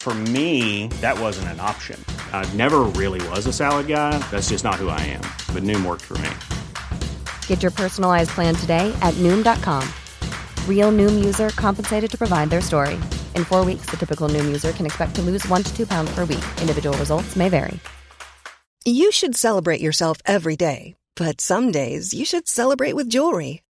For me, that wasn't an option. I never really was a salad guy. That's just not who I am. But Noom worked for me. Get your personalized plan today at Noom.com. Real Noom user compensated to provide their story. In four weeks, the typical Noom user can expect to lose one to two pounds per week. Individual results may vary. You should celebrate yourself every day, but some days you should celebrate with jewelry.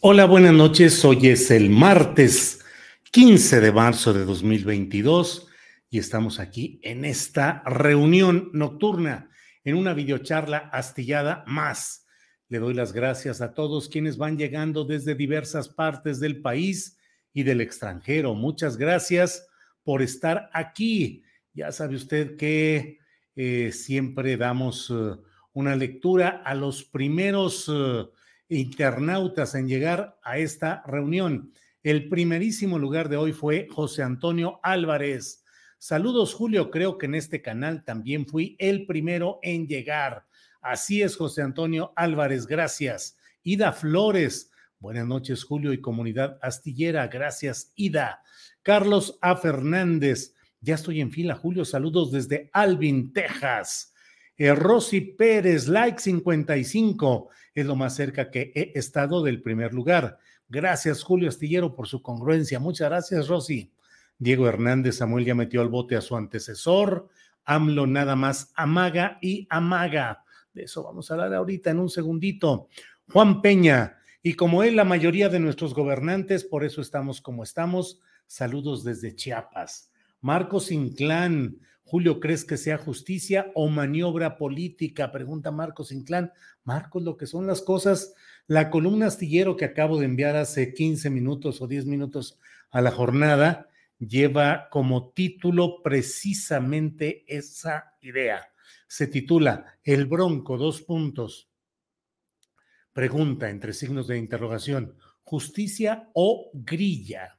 Hola, buenas noches. Hoy es el martes 15 de marzo de 2022 y estamos aquí en esta reunión nocturna, en una videocharla astillada más. Le doy las gracias a todos quienes van llegando desde diversas partes del país y del extranjero. Muchas gracias por estar aquí. Ya sabe usted que eh, siempre damos uh, una lectura a los primeros uh, internautas en llegar a esta reunión. El primerísimo lugar de hoy fue José Antonio Álvarez. Saludos, Julio. Creo que en este canal también fui el primero en llegar. Así es, José Antonio Álvarez. Gracias. Ida Flores. Buenas noches, Julio y comunidad astillera. Gracias, Ida. Carlos A. Fernández. Ya estoy en fila, Julio. Saludos desde Alvin, Texas. Eh, Rosy Pérez, like 55 es lo más cerca que he estado del primer lugar. Gracias, Julio Astillero, por su congruencia. Muchas gracias, Rosy. Diego Hernández Samuel ya metió al bote a su antecesor. AMLO nada más amaga y amaga. De eso vamos a hablar ahorita en un segundito. Juan Peña, y como él, la mayoría de nuestros gobernantes, por eso estamos como estamos. Saludos desde Chiapas. Marcos Inclán, Julio, ¿crees que sea justicia o maniobra política? Pregunta Marcos Inclán. Marcos, lo que son las cosas, la columna astillero que acabo de enviar hace 15 minutos o 10 minutos a la jornada lleva como título precisamente esa idea. Se titula El Bronco, dos puntos. Pregunta entre signos de interrogación, justicia o grilla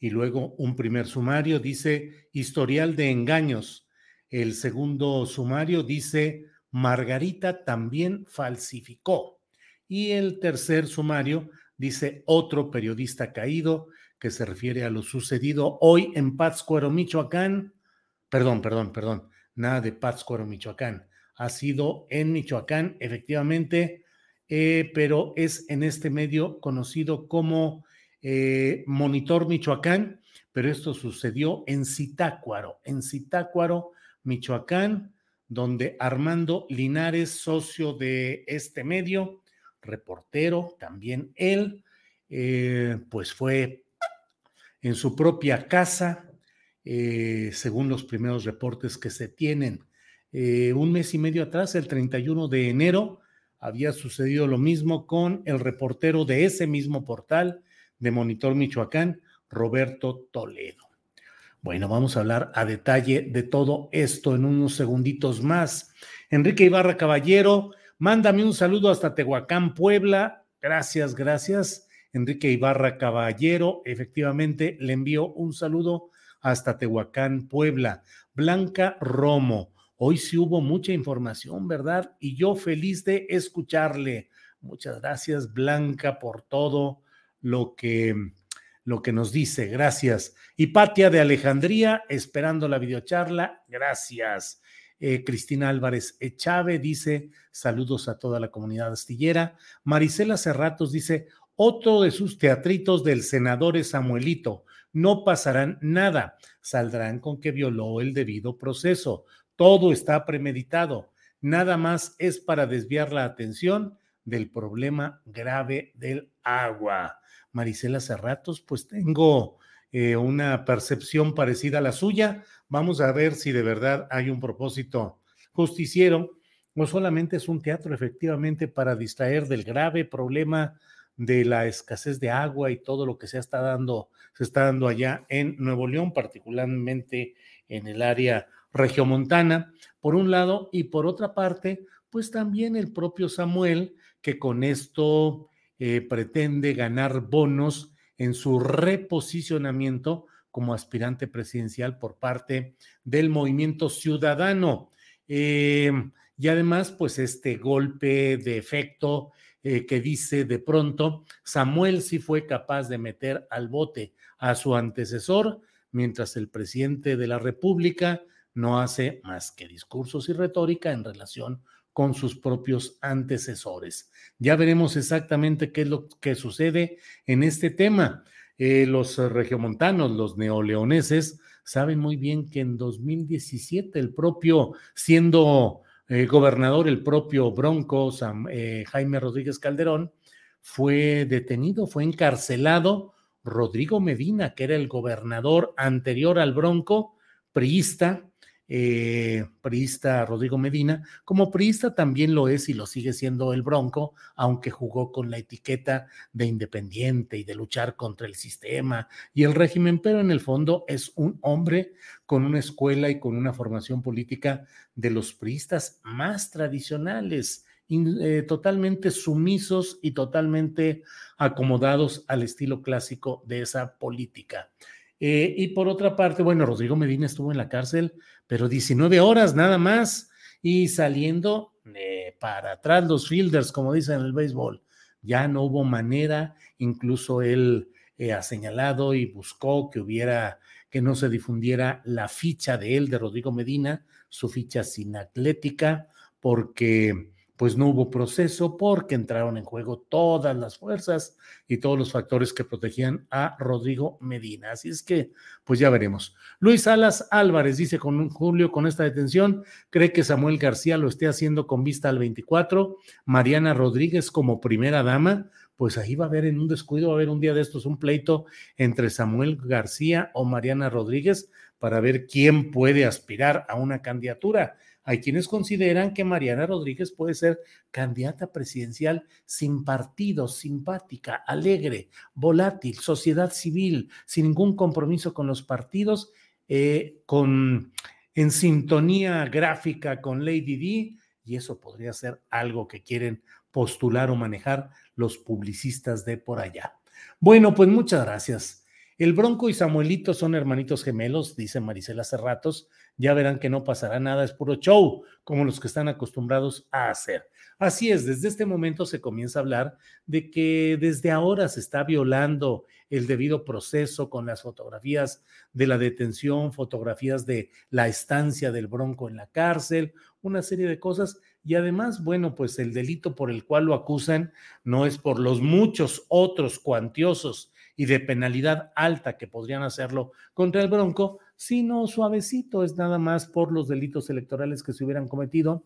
y luego un primer sumario dice historial de engaños. El segundo sumario dice Margarita también falsificó. Y el tercer sumario dice otro periodista caído que se refiere a lo sucedido hoy en Pátzcuaro, Michoacán. Perdón, perdón, perdón, nada de Pátzcuaro, Michoacán. Ha sido en Michoacán, efectivamente, eh, pero es en este medio conocido como eh, Monitor Michoacán, pero esto sucedió en Zitácuaro, en Zitácuaro, Michoacán, donde Armando Linares, socio de este medio, reportero, también él, eh, pues fue en su propia casa, eh, según los primeros reportes que se tienen. un mes y medio atrás, el 31 de enero, había sucedido lo mismo con el reportero de ese mismo portal, de Monitor Michoacán, Roberto Toledo. Bueno, vamos a hablar a detalle de todo esto en unos segunditos más. Enrique Ibarra Caballero, mándame un saludo hasta Tehuacán, Puebla. Gracias, gracias. Enrique Ibarra Caballero, efectivamente, le envío un saludo hasta Tehuacán, Puebla. Blanca Romo, hoy sí hubo mucha información, ¿verdad? Y yo feliz de escucharle. Muchas gracias, Blanca, por todo lo que, lo que nos dice. Gracias. Hipatia de Alejandría, esperando la videocharla. Gracias. Eh, Cristina Álvarez Echave dice saludos a toda la comunidad astillera. Marisela Cerratos dice otro de sus teatritos del senador Samuelito. No pasarán nada. Saldrán con que violó el debido proceso. Todo está premeditado. nada más es para desviar la atención del problema grave del agua. Marisela Cerratos, pues tengo eh, una percepción parecida a la suya. Vamos a ver si de verdad hay un propósito justiciero o solamente es un teatro efectivamente para distraer del grave problema de la escasez de agua y todo lo que se está dando, se está dando allá en Nuevo León, particularmente en el área regiomontana, por un lado, y por otra parte, pues también el propio Samuel, que con esto eh, pretende ganar bonos en su reposicionamiento como aspirante presidencial por parte del movimiento ciudadano. Eh, y además, pues este golpe de efecto eh, que dice de pronto, Samuel sí fue capaz de meter al bote a su antecesor, mientras el presidente de la República no hace más que discursos y retórica en relación con sus propios antecesores. Ya veremos exactamente qué es lo que sucede en este tema. Eh, los regiomontanos, los neoleoneses, saben muy bien que en 2017 el propio, siendo eh, gobernador, el propio Bronco, eh, Jaime Rodríguez Calderón, fue detenido, fue encarcelado. Rodrigo Medina, que era el gobernador anterior al Bronco, priista, eh, priista Rodrigo Medina, como priista también lo es y lo sigue siendo el Bronco, aunque jugó con la etiqueta de independiente y de luchar contra el sistema y el régimen, pero en el fondo es un hombre con una escuela y con una formación política de los priistas más tradicionales. Eh, totalmente sumisos y totalmente acomodados al estilo clásico de esa política. Eh, y por otra parte, bueno, Rodrigo Medina estuvo en la cárcel, pero 19 horas nada más y saliendo eh, para atrás los fielders, como dicen en el béisbol. Ya no hubo manera, incluso él eh, ha señalado y buscó que hubiera, que no se difundiera la ficha de él, de Rodrigo Medina, su ficha sin atlética, porque pues no hubo proceso porque entraron en juego todas las fuerzas y todos los factores que protegían a Rodrigo Medina. Así es que, pues ya veremos. Luis Salas Álvarez dice con Julio, con esta detención, cree que Samuel García lo esté haciendo con vista al 24, Mariana Rodríguez como primera dama, pues ahí va a haber en un descuido, va a haber un día de estos un pleito entre Samuel García o Mariana Rodríguez para ver quién puede aspirar a una candidatura. Hay quienes consideran que Mariana Rodríguez puede ser candidata presidencial sin partido, simpática, alegre, volátil, sociedad civil, sin ningún compromiso con los partidos, eh, con, en sintonía gráfica con Lady D, y eso podría ser algo que quieren postular o manejar los publicistas de por allá. Bueno, pues muchas gracias. El Bronco y Samuelito son hermanitos gemelos, dice Marisela hace ratos. Ya verán que no pasará nada, es puro show, como los que están acostumbrados a hacer. Así es, desde este momento se comienza a hablar de que desde ahora se está violando el debido proceso con las fotografías de la detención, fotografías de la estancia del Bronco en la cárcel, una serie de cosas. Y además, bueno, pues el delito por el cual lo acusan no es por los muchos otros cuantiosos y de penalidad alta que podrían hacerlo contra el Bronco, sino suavecito, es nada más por los delitos electorales que se hubieran cometido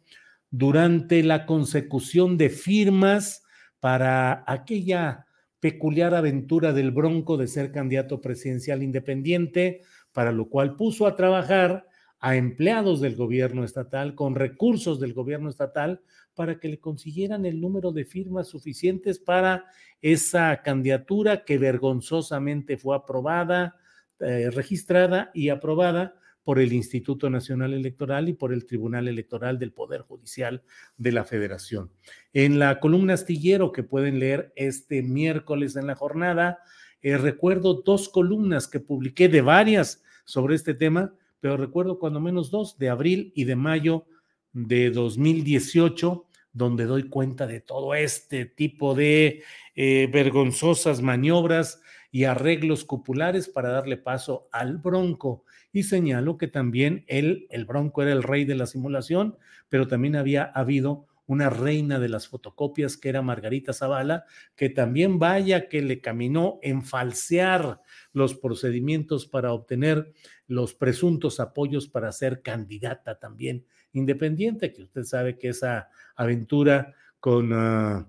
durante la consecución de firmas para aquella peculiar aventura del Bronco de ser candidato presidencial independiente, para lo cual puso a trabajar a empleados del gobierno estatal con recursos del gobierno estatal para que le consiguieran el número de firmas suficientes para esa candidatura que vergonzosamente fue aprobada, eh, registrada y aprobada por el Instituto Nacional Electoral y por el Tribunal Electoral del Poder Judicial de la Federación. En la columna astillero que pueden leer este miércoles en la jornada, eh, recuerdo dos columnas que publiqué de varias sobre este tema, pero recuerdo cuando menos dos, de abril y de mayo de 2018, donde doy cuenta de todo este tipo de eh, vergonzosas maniobras y arreglos cupulares para darle paso al Bronco. Y señalo que también él, el Bronco era el rey de la simulación, pero también había habido una reina de las fotocopias que era Margarita Zavala, que también vaya que le caminó en falsear los procedimientos para obtener los presuntos apoyos para ser candidata también independiente, que usted sabe que esa aventura con uh,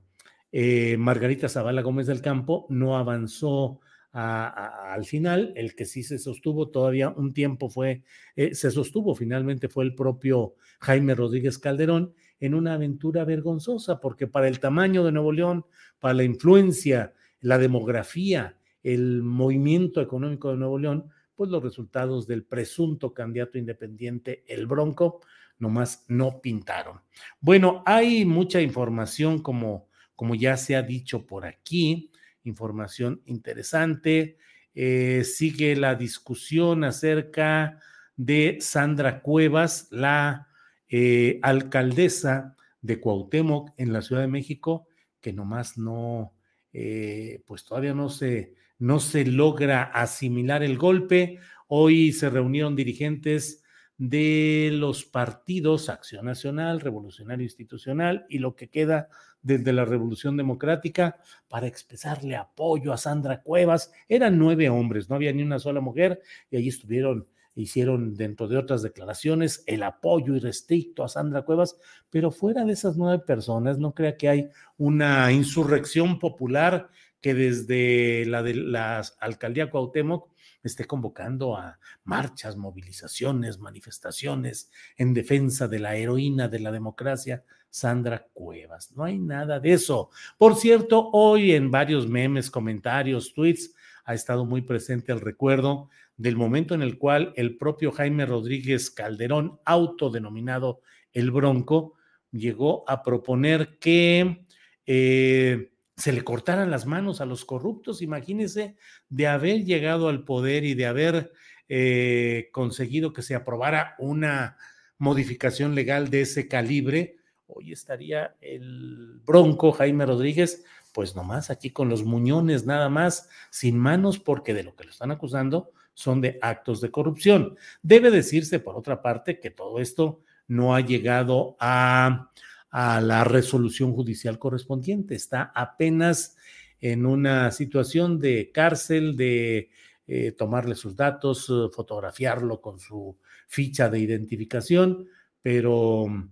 eh, Margarita Zavala Gómez del Campo no avanzó al final, el que sí se sostuvo todavía un tiempo fue, eh, se sostuvo finalmente fue el propio Jaime Rodríguez Calderón en una aventura vergonzosa, porque para el tamaño de Nuevo León, para la influencia, la demografía, el movimiento económico de Nuevo León, pues los resultados del presunto candidato independiente, el Bronco, nomás no pintaron. Bueno, hay mucha información como, como ya se ha dicho por aquí información interesante. Eh, sigue la discusión acerca de Sandra Cuevas, la eh, alcaldesa de Cuauhtémoc en la Ciudad de México, que nomás no, eh, pues todavía no se, no se logra asimilar el golpe. Hoy se reunieron dirigentes de los partidos Acción Nacional, Revolucionario Institucional y lo que queda desde la Revolución Democrática para expresarle apoyo a Sandra Cuevas. Eran nueve hombres, no había ni una sola mujer y allí estuvieron, hicieron dentro de otras declaraciones el apoyo irrestricto a Sandra Cuevas, pero fuera de esas nueve personas, no crea que hay una insurrección popular que desde la de la alcaldía Cuauhtémoc esté convocando a marchas, movilizaciones, manifestaciones en defensa de la heroína de la democracia, Sandra Cuevas. No hay nada de eso. Por cierto, hoy en varios memes, comentarios, tweets, ha estado muy presente el recuerdo del momento en el cual el propio Jaime Rodríguez Calderón, autodenominado el Bronco, llegó a proponer que eh, se le cortaran las manos a los corruptos. Imagínense de haber llegado al poder y de haber eh, conseguido que se aprobara una modificación legal de ese calibre. Hoy estaría el bronco Jaime Rodríguez, pues nomás aquí con los muñones nada más, sin manos, porque de lo que lo están acusando son de actos de corrupción. Debe decirse, por otra parte, que todo esto no ha llegado a a la resolución judicial correspondiente. Está apenas en una situación de cárcel, de eh, tomarle sus datos, eh, fotografiarlo con su ficha de identificación, pero mm,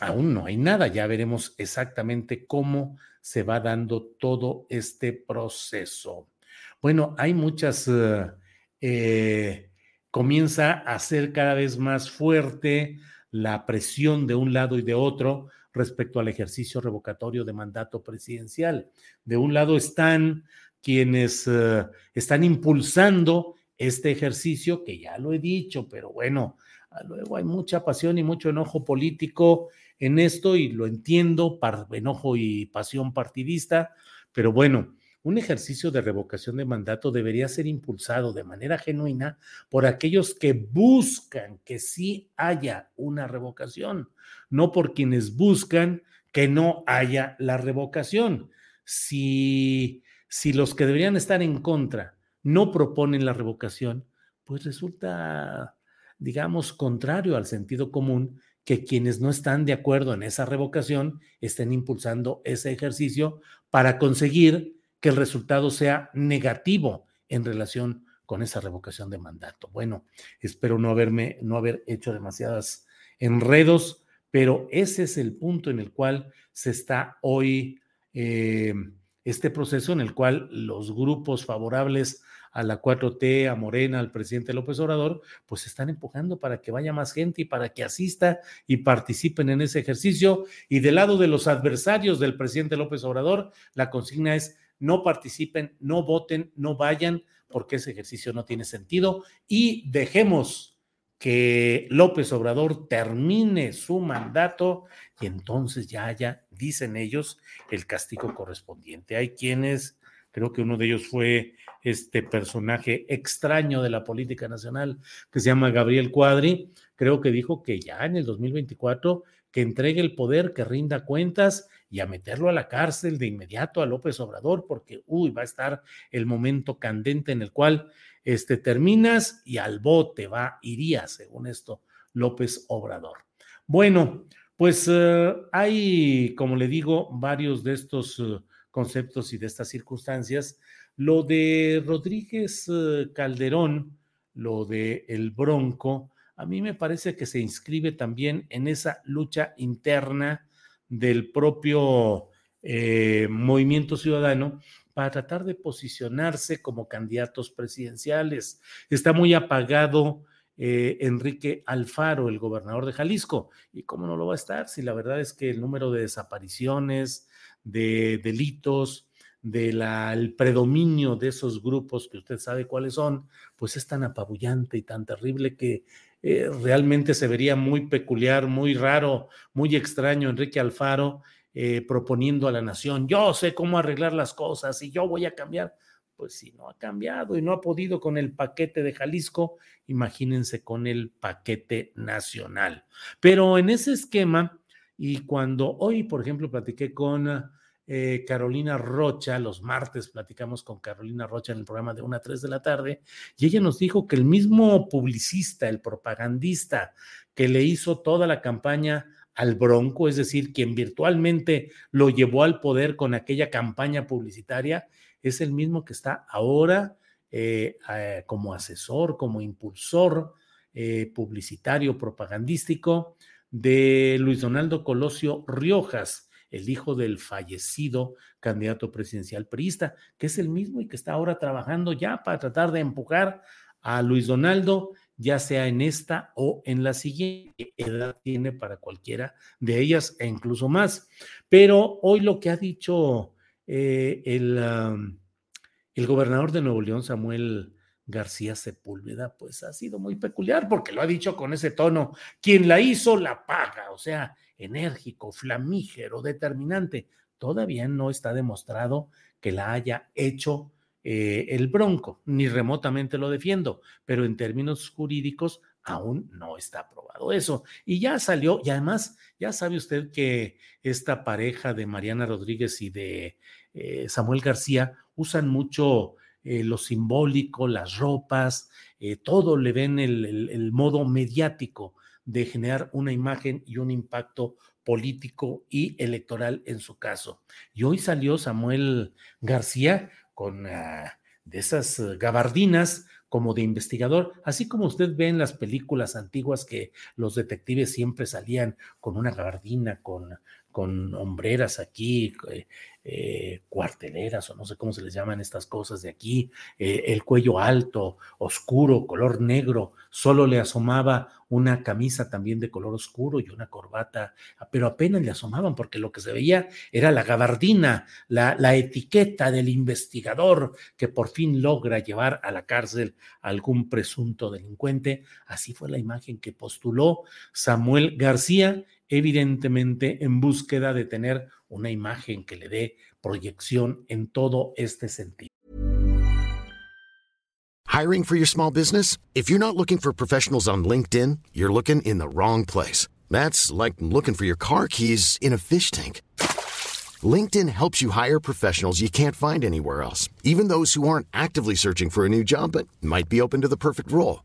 aún no hay nada. Ya veremos exactamente cómo se va dando todo este proceso. Bueno, hay muchas, eh, comienza a ser cada vez más fuerte la presión de un lado y de otro respecto al ejercicio revocatorio de mandato presidencial. De un lado están quienes uh, están impulsando este ejercicio, que ya lo he dicho, pero bueno, ah, luego hay mucha pasión y mucho enojo político en esto y lo entiendo, enojo y pasión partidista, pero bueno, un ejercicio de revocación de mandato debería ser impulsado de manera genuina por aquellos que buscan que sí haya una revocación, no por quienes buscan que no haya la revocación. Si, si los que deberían estar en contra no proponen la revocación, pues resulta, digamos, contrario al sentido común que quienes no están de acuerdo en esa revocación estén impulsando ese ejercicio para conseguir que el resultado sea negativo en relación con esa revocación de mandato. Bueno, espero no haberme, no haber hecho demasiadas enredos, pero ese es el punto en el cual se está hoy eh, este proceso en el cual los grupos favorables a la 4T, a Morena, al presidente López Obrador, pues están empujando para que vaya más gente y para que asista y participen en ese ejercicio. Y del lado de los adversarios del presidente López Obrador, la consigna es no participen, no voten, no vayan, porque ese ejercicio no tiene sentido y dejemos que López Obrador termine su mandato y entonces ya haya, dicen ellos, el castigo correspondiente. Hay quienes, creo que uno de ellos fue este personaje extraño de la política nacional que se llama Gabriel Cuadri, creo que dijo que ya en el 2024 que entregue el poder, que rinda cuentas y a meterlo a la cárcel de inmediato a López Obrador, porque, uy, va a estar el momento candente en el cual este, terminas y al bote va, iría, según esto, López Obrador. Bueno, pues uh, hay, como le digo, varios de estos uh, conceptos y de estas circunstancias. Lo de Rodríguez uh, Calderón, lo de el Bronco, a mí me parece que se inscribe también en esa lucha interna del propio eh, movimiento ciudadano para tratar de posicionarse como candidatos presidenciales. Está muy apagado eh, Enrique Alfaro, el gobernador de Jalisco. ¿Y cómo no lo va a estar? Si la verdad es que el número de desapariciones, de delitos, del predominio de esos grupos que usted sabe cuáles son, pues es tan apabullante y tan terrible que eh, realmente se vería muy peculiar, muy raro, muy extraño Enrique Alfaro eh, proponiendo a la nación, yo sé cómo arreglar las cosas y yo voy a cambiar. Pues si no ha cambiado y no ha podido con el paquete de Jalisco, imagínense con el paquete nacional. Pero en ese esquema, y cuando hoy, por ejemplo, platiqué con eh, Carolina Rocha, los martes platicamos con Carolina Rocha en el programa de 1 a 3 de la tarde, y ella nos dijo que el mismo publicista, el propagandista que le hizo toda la campaña al Bronco, es decir, quien virtualmente lo llevó al poder con aquella campaña publicitaria, es el mismo que está ahora eh, eh, como asesor, como impulsor publicitario, propagandístico de Luis Donaldo Colosio Riojas el hijo del fallecido candidato presidencial priista, que es el mismo y que está ahora trabajando ya para tratar de empujar a Luis Donaldo, ya sea en esta o en la siguiente. Edad tiene para cualquiera de ellas e incluso más. Pero hoy lo que ha dicho eh, el, el gobernador de Nuevo León, Samuel García Sepúlveda, pues ha sido muy peculiar porque lo ha dicho con ese tono, quien la hizo la paga, o sea, enérgico, flamígero, determinante. Todavía no está demostrado que la haya hecho eh, el Bronco, ni remotamente lo defiendo, pero en términos jurídicos aún no está aprobado eso. Y ya salió, y además, ya sabe usted que esta pareja de Mariana Rodríguez y de eh, Samuel García usan mucho eh, lo simbólico, las ropas, eh, todo le ven el, modo mediático de generar una imagen y un impacto político y electoral en su caso. Y hoy salió Samuel García con ah, de esas gabardinas como de investigador, así como usted ve en las películas antiguas que los detectives siempre salían con una gabardina, con, con hombreras aquí, eh, eh, cuarteleras o no sé cómo se les llaman estas cosas de aquí, eh, el cuello alto, oscuro, color negro, solo le asomaba una camisa también de color oscuro y una corbata, pero apenas le asomaban porque lo que se veía era la gabardina, la, la etiqueta del investigador que por fin logra llevar a la cárcel a algún presunto delincuente. Así fue la imagen que postuló Samuel García evidentemente en búsqueda de tener una imagen que le dé proyección en todo este sentido. Hiring for your small business? If you're not looking for professionals on LinkedIn, you're looking in the wrong place. That's like looking for your car keys in a fish tank. LinkedIn helps you hire professionals you can't find anywhere else, even those who aren't actively searching for a new job but might be open to the perfect role.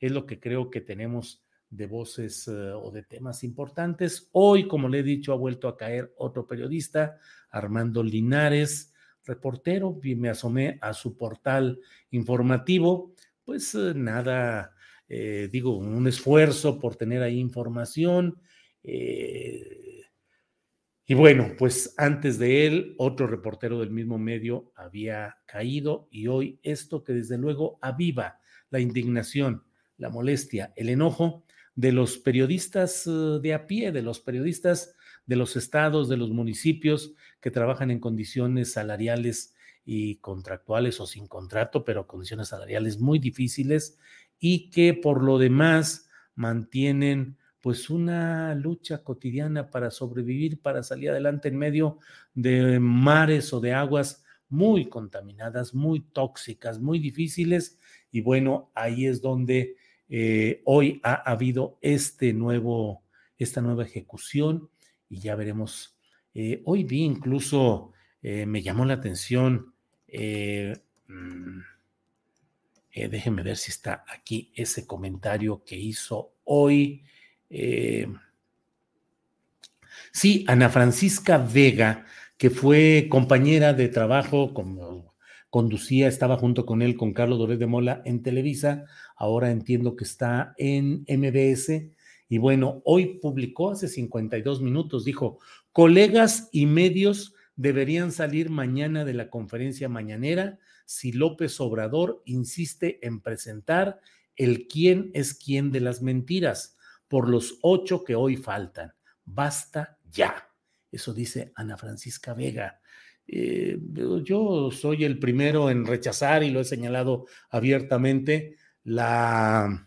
Es lo que creo que tenemos de voces eh, o de temas importantes. Hoy, como le he dicho, ha vuelto a caer otro periodista, Armando Linares, reportero, y me asomé a su portal informativo, pues eh, nada, eh, digo, un esfuerzo por tener ahí información. y bueno, pues antes de él, otro reportero del mismo medio había caído y hoy esto que desde luego aviva la indignación la molestia, el enojo de los periodistas eh, de a pie, de los periodistas de los estados, de los municipios que trabajan en condiciones salariales y contractuales o sin contrato, pero condiciones salariales muy difíciles y que por lo demás mantienen pues una lucha cotidiana para sobrevivir, para salir adelante en medio de mares o de aguas muy contaminadas, muy tóxicas, muy difíciles. Y bueno, ahí es donde eh, hoy ha habido este nuevo, esta nueva ejecución y ya veremos. Eh, hoy vi incluso, eh, me llamó la atención, mm, déjenme ver si está aquí ese comentario que hizo hoy. sí, Ana Francisca Vega, que fue compañera de trabajo, como conducía, estaba junto con él, con Carlos Dorés de Mola en Televisa, ahora entiendo que está en MBS. Y bueno, hoy publicó hace 52 minutos, dijo, colegas y medios deberían salir mañana de la conferencia mañanera si López Obrador insiste en presentar el quién es quién de las mentiras por los ocho que hoy faltan. Basta ya. Eso dice Ana Francisca Vega. Eh, yo soy el primero en rechazar y lo he señalado abiertamente la,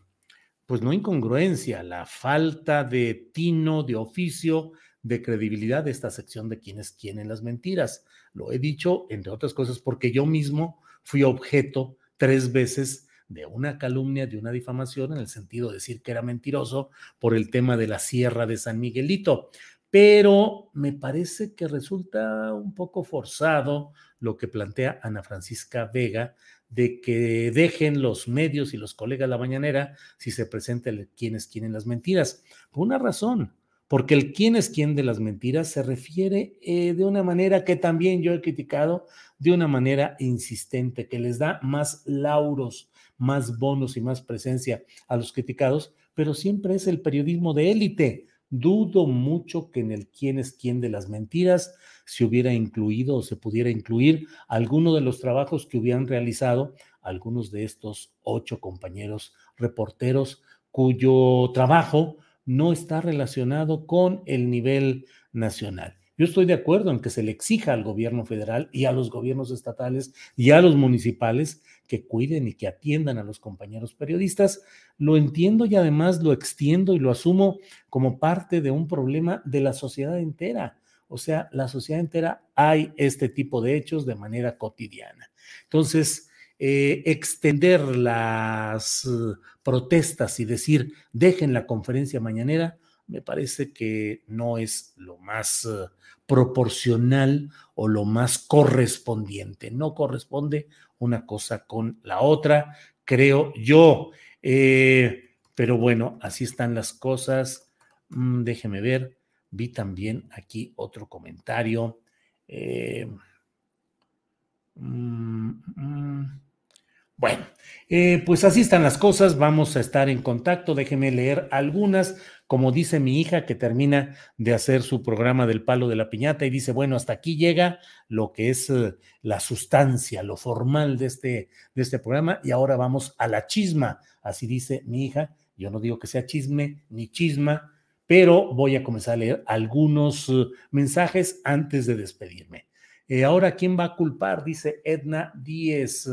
pues no incongruencia, la falta de tino, de oficio, de credibilidad de esta sección de quienes quieren las mentiras. Lo he dicho, entre otras cosas, porque yo mismo fui objeto tres veces de una calumnia, de una difamación, en el sentido de decir que era mentiroso por el tema de la sierra de San Miguelito pero me parece que resulta un poco forzado lo que plantea Ana Francisca Vega de que dejen los medios y los colegas la mañanera si se presenta el quién es quién en las mentiras. Por una razón, porque el quién es quién de las mentiras se refiere eh, de una manera que también yo he criticado, de una manera insistente, que les da más lauros, más bonos y más presencia a los criticados, pero siempre es el periodismo de élite Dudo mucho que en el quién es quién de las mentiras se hubiera incluido o se pudiera incluir alguno de los trabajos que hubieran realizado algunos de estos ocho compañeros reporteros cuyo trabajo no está relacionado con el nivel nacional. Yo estoy de acuerdo en que se le exija al gobierno federal y a los gobiernos estatales y a los municipales que cuiden y que atiendan a los compañeros periodistas. Lo entiendo y además lo extiendo y lo asumo como parte de un problema de la sociedad entera. O sea, la sociedad entera hay este tipo de hechos de manera cotidiana. Entonces, eh, extender las uh, protestas y decir, dejen la conferencia mañanera, me parece que no es lo más uh, proporcional o lo más correspondiente. No corresponde una cosa con la otra, creo yo. Eh, pero bueno, así están las cosas. Mm, déjeme ver. Vi también aquí otro comentario. Eh, mm, mm, bueno, eh, pues así están las cosas. Vamos a estar en contacto. Déjeme leer algunas como dice mi hija que termina de hacer su programa del palo de la piñata y dice, bueno, hasta aquí llega lo que es eh, la sustancia, lo formal de este, de este programa y ahora vamos a la chisma, así dice mi hija. Yo no digo que sea chisme ni chisma, pero voy a comenzar a leer algunos eh, mensajes antes de despedirme. Ahora, ¿quién va a culpar? Dice Edna Díez.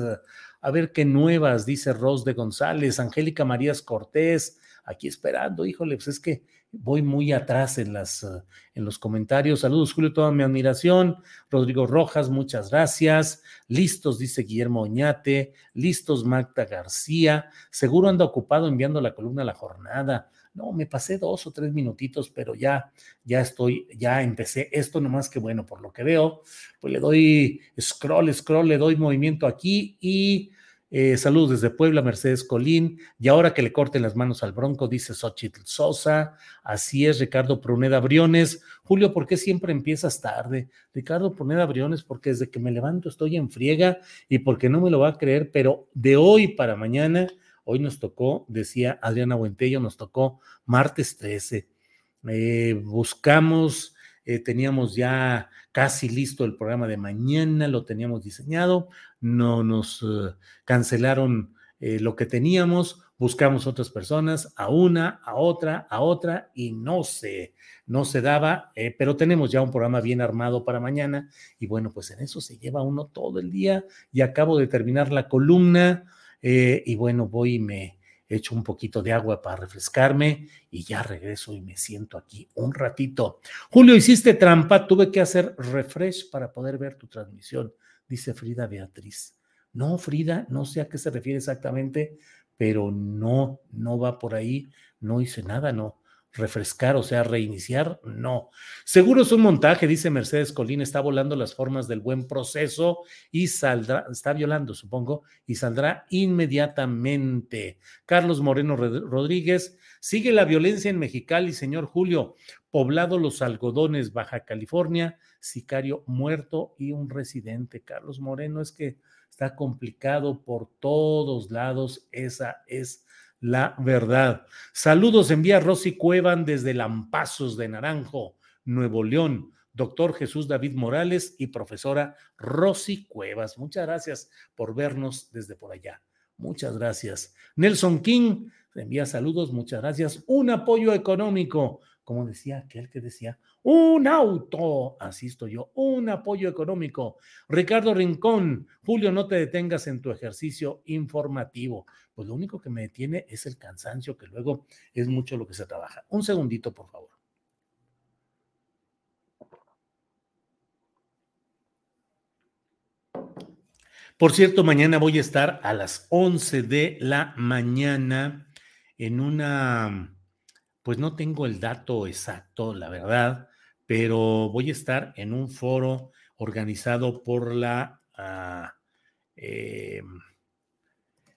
A ver qué nuevas, dice Ros de González, Angélica Marías Cortés, aquí esperando, híjole, pues es que voy muy atrás en, las, eh, en los comentarios. Saludos, Julio, toda mi admiración. Rodrigo Rojas, muchas gracias. Listos, dice Guillermo Oñate. Listos, Magda García. Seguro anda ocupado enviando la columna a la jornada. No, me pasé dos o tres minutitos, pero ya, ya estoy, ya empecé esto nomás que bueno, por lo que veo, pues le doy scroll, scroll, le doy movimiento aquí y eh, saludos desde Puebla, Mercedes Colín. Y ahora que le corten las manos al Bronco, dice Xochitl Sosa. Así es, Ricardo Pruneda Briones. Julio, ¿por qué siempre empiezas tarde? Ricardo Pruneda Briones, porque desde que me levanto estoy en friega y porque no me lo va a creer, pero de hoy para mañana, hoy nos tocó, decía Adriana Buentello, nos tocó martes 13. Eh, buscamos eh, teníamos ya casi listo el programa de mañana, lo teníamos diseñado, no nos eh, cancelaron lo que teníamos, buscamos otras personas, a una, a otra, a otra, y no se, no se daba, pero tenemos ya un programa bien armado para mañana, y bueno, pues en eso se lleva uno todo el día, y acabo de terminar la columna, eh, y bueno, voy y me echo un poquito de agua para refrescarme, y ya regreso y me siento aquí un ratito. Julio, hiciste trampa, tuve que hacer refresh para poder ver tu transmisión, dice Frida Beatriz. No, Frida, no sé a qué se refiere exactamente, pero no, no va por ahí, no hice nada, no. Refrescar, o sea, reiniciar, no. Seguro es un montaje, dice Mercedes Colín, está volando las formas del buen proceso y saldrá, está violando, supongo, y saldrá inmediatamente. Carlos Moreno Rodríguez, sigue la violencia en Mexicali, señor Julio, poblado Los Algodones, Baja California, sicario muerto y un residente. Carlos Moreno, es que está complicado por todos lados, esa es la verdad. Saludos envía Rosy Cuevan desde Lampazos de Naranjo, Nuevo León, doctor Jesús David Morales y profesora Rosy Cuevas. Muchas gracias por vernos desde por allá. Muchas gracias. Nelson King envía saludos, muchas gracias. Un apoyo económico como decía aquel que decía, un auto, así estoy yo, un apoyo económico. Ricardo Rincón, Julio, no te detengas en tu ejercicio informativo. Pues lo único que me detiene es el cansancio, que luego es mucho lo que se trabaja. Un segundito, por favor. Por cierto, mañana voy a estar a las 11 de la mañana en una pues no tengo el dato exacto, la verdad, pero voy a estar en un foro organizado por la, ah, eh,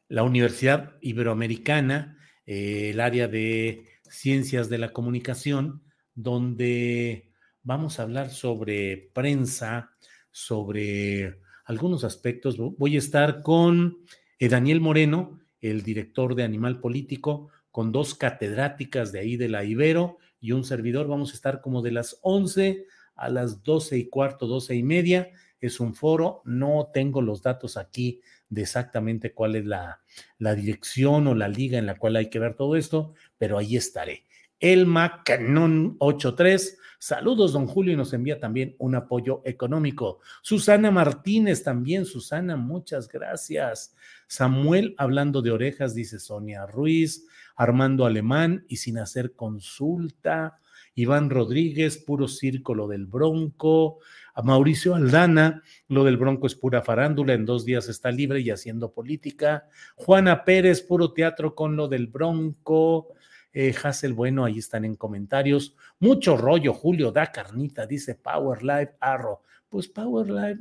la Universidad Iberoamericana, eh, el área de ciencias de la comunicación, donde vamos a hablar sobre prensa, sobre algunos aspectos. Voy a estar con eh, Daniel Moreno, el director de Animal Político, con dos catedráticas de ahí de la Ibero y un servidor. Vamos a estar como de las 11 a las 12 y cuarto, 12 y media. Es un foro, no tengo los datos aquí de exactamente cuál es la, la dirección o la liga en la cual hay que ver todo esto, pero ahí estaré. Elma Canon 83. Saludos, don Julio, y nos envía también un apoyo económico. Susana Martínez también. Susana, muchas gracias. Samuel, hablando de orejas, dice Sonia Ruiz. Armando Alemán y sin hacer consulta. Iván Rodríguez, puro círculo del Bronco. A Mauricio Aldana, lo del Bronco es pura farándula, en dos días está libre y haciendo política. Juana Pérez, puro teatro con lo del Bronco. Eh, Hassel, bueno, ahí están en comentarios. Mucho rollo, Julio, da carnita, dice Power Live Arrow. Pues Power Live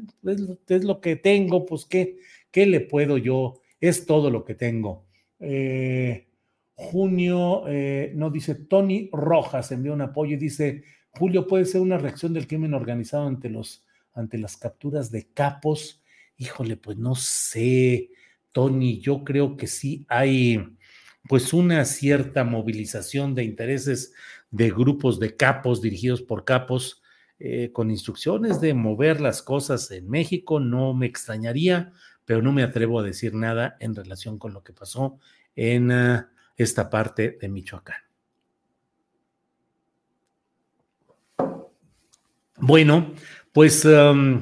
es, lo que tengo, pues ¿qué, ¿qué le puedo yo? Es todo lo que tengo. Eh, junio, eh, no dice Tony Rojas, envió un apoyo y dice, Julio, puede ser una reacción del crimen organizado ante, los, ante las capturas de capos. Híjole, pues no sé, Tony, yo creo que sí hay pues una cierta movilización de intereses de grupos de capos dirigidos por capos eh, con instrucciones de mover las cosas en México, no me extrañaría, pero no me atrevo a decir nada en relación con lo que pasó en ah, esta parte de Michoacán. Bueno, pues um,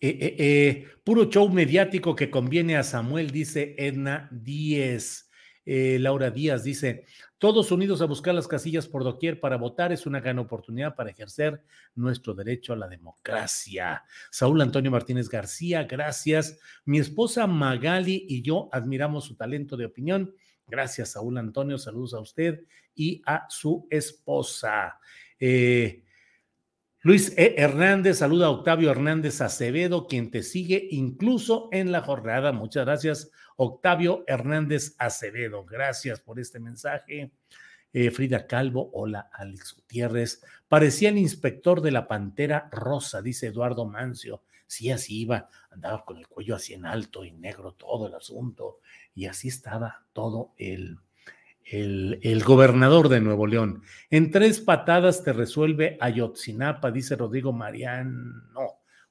eh, eh, eh, puro show mediático que conviene a Samuel, dice Edna Díez. Laura Díaz dice, todos unidos a buscar las casillas por doquier para votar es una gran oportunidad para ejercer nuestro derecho a la democracia. Saúl Antonio Martínez García, gracias. Mi esposa Magali y yo admiramos su talento de opinión Gracias, Saúl Antonio. Saludos a usted y a su esposa. Eh, Luis E. Hernández, saluda a Octavio Hernández Acevedo, quien te sigue incluso en la jornada. Muchas gracias, Octavio Hernández Acevedo. Gracias por este mensaje. Eh, Frida Calvo, hola, Alex Gutiérrez. Parecía el inspector de la Pantera Rosa, dice Eduardo Mancio. Sí, así iba, andaba con el cuello así en alto y negro todo el asunto. Y así estaba todo el, el, gobernador de Nuevo León. En tres patadas te resuelve Ayotzinapa, dice Rodrigo Mariano.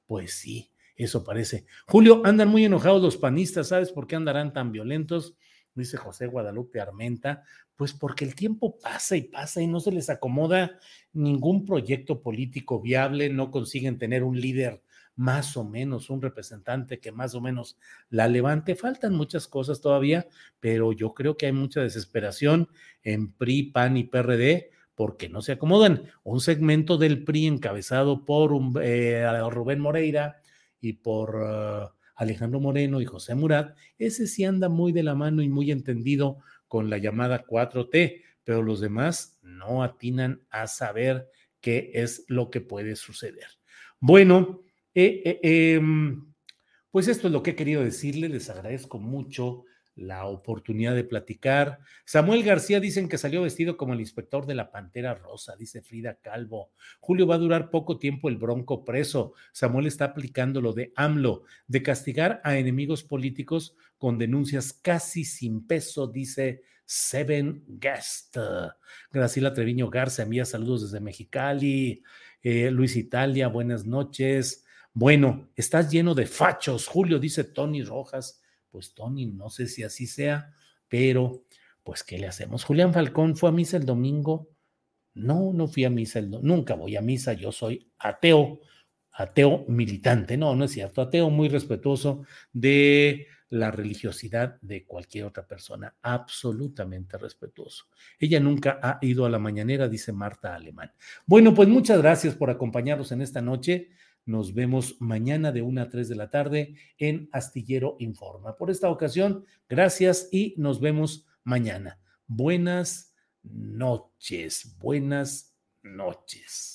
Pues sí, eso parece. Julio, andan muy enojados los panistas, ¿sabes por qué andarán tan violentos? dice José Guadalupe Armenta, pues porque el tiempo pasa y pasa y no se les acomoda ningún proyecto político viable, no consiguen tener un líder más o menos, un representante que más o menos la levante. Faltan muchas cosas todavía, pero yo creo que hay mucha desesperación en PRI, PAN y PRD porque no se acomodan. Un segmento del PRI encabezado por eh, Rubén Moreira y por uh, Alejandro Moreno y José Murat, ese sí anda muy de la mano y muy entendido con la llamada 4T, pero los demás no atinan a saber qué es lo que puede suceder. Bueno, eh, eh, em, pues esto es lo que he querido decirle, les agradezco mucho la oportunidad de platicar. Samuel García dicen que salió vestido como el inspector de la Pantera Rosa, dice Frida Calvo. Julio va a durar poco tiempo el bronco preso. Samuel está aplicando lo de AMLO, de castigar a enemigos políticos con denuncias casi sin peso, dice Seven Guest. Graciela Treviño Garza envía saludos desde Mexicali. Eh, Luis Italia, buenas noches. Bueno, estás lleno de fachos, Julio, dice Tony Rojas pues Tony, no sé si así sea, pero pues ¿qué le hacemos? Julián Falcón fue a misa el domingo. No, no fui a misa el nunca voy a misa, yo soy ateo, ateo militante, no, no es cierto, ateo muy respetuoso de la religiosidad de cualquier otra persona, absolutamente respetuoso. Ella nunca ha ido a la mañanera, dice Marta Alemán. Bueno, pues muchas gracias por acompañarnos en esta noche. Nos vemos mañana de 1 a 3 de la tarde en Astillero Informa. Por esta ocasión, gracias y nos vemos mañana. Buenas noches, buenas noches.